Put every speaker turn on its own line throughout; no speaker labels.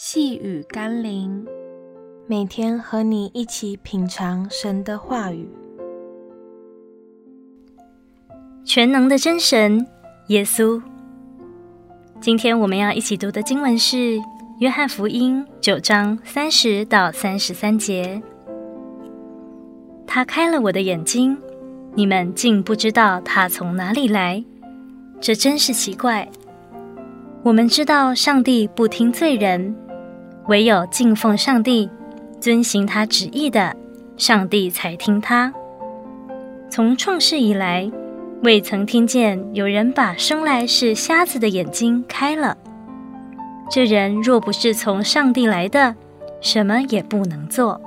细雨甘霖，每天和你一起品尝神的话语。
全能的真神耶稣，今天我们要一起读的经文是《约翰福音》九章三十到三十三节。他开了我的眼睛，你们竟不知道他从哪里来，这真是奇怪。我们知道上帝不听罪人。唯有敬奉上帝、遵行他旨意的，上帝才听他。从创世以来，未曾听见有人把生来是瞎子的眼睛开了。这人若不是从上帝来的，什么也不能做。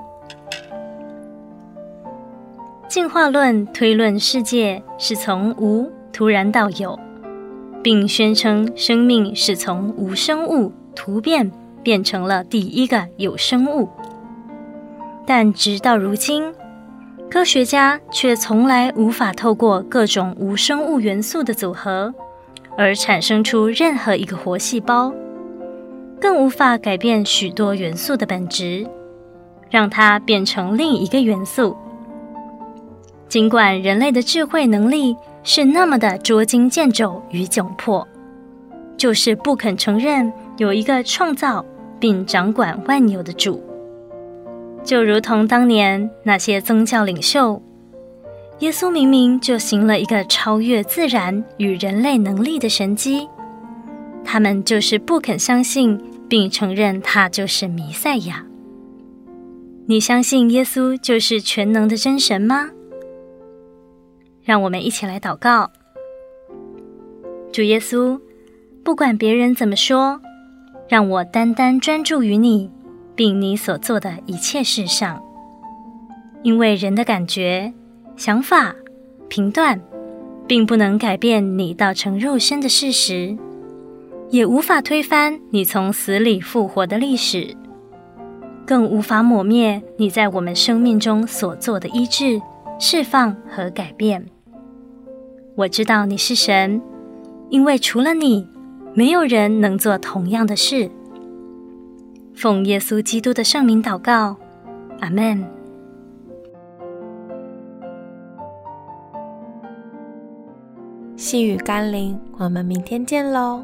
进化论推论世界是从无突然到有，并宣称生命是从无生物突变。变成了第一个有生物，但直到如今，科学家却从来无法透过各种无生物元素的组合而产生出任何一个活细胞，更无法改变许多元素的本质，让它变成另一个元素。尽管人类的智慧能力是那么的捉襟见肘与窘迫，就是不肯承认有一个创造。并掌管万有的主，就如同当年那些宗教领袖，耶稣明明就行了一个超越自然与人类能力的神迹，他们就是不肯相信并承认他就是弥赛亚。你相信耶稣就是全能的真神吗？让我们一起来祷告，主耶稣，不管别人怎么说。让我单单专注于你，并你所做的一切事上，因为人的感觉、想法、评断，并不能改变你道成肉身的事实，也无法推翻你从死里复活的历史，更无法抹灭你在我们生命中所做的医治、释放和改变。我知道你是神，因为除了你，没有人能做同样的事。奉耶稣基督的圣名祷告，阿门。
细雨甘霖，我们明天见喽。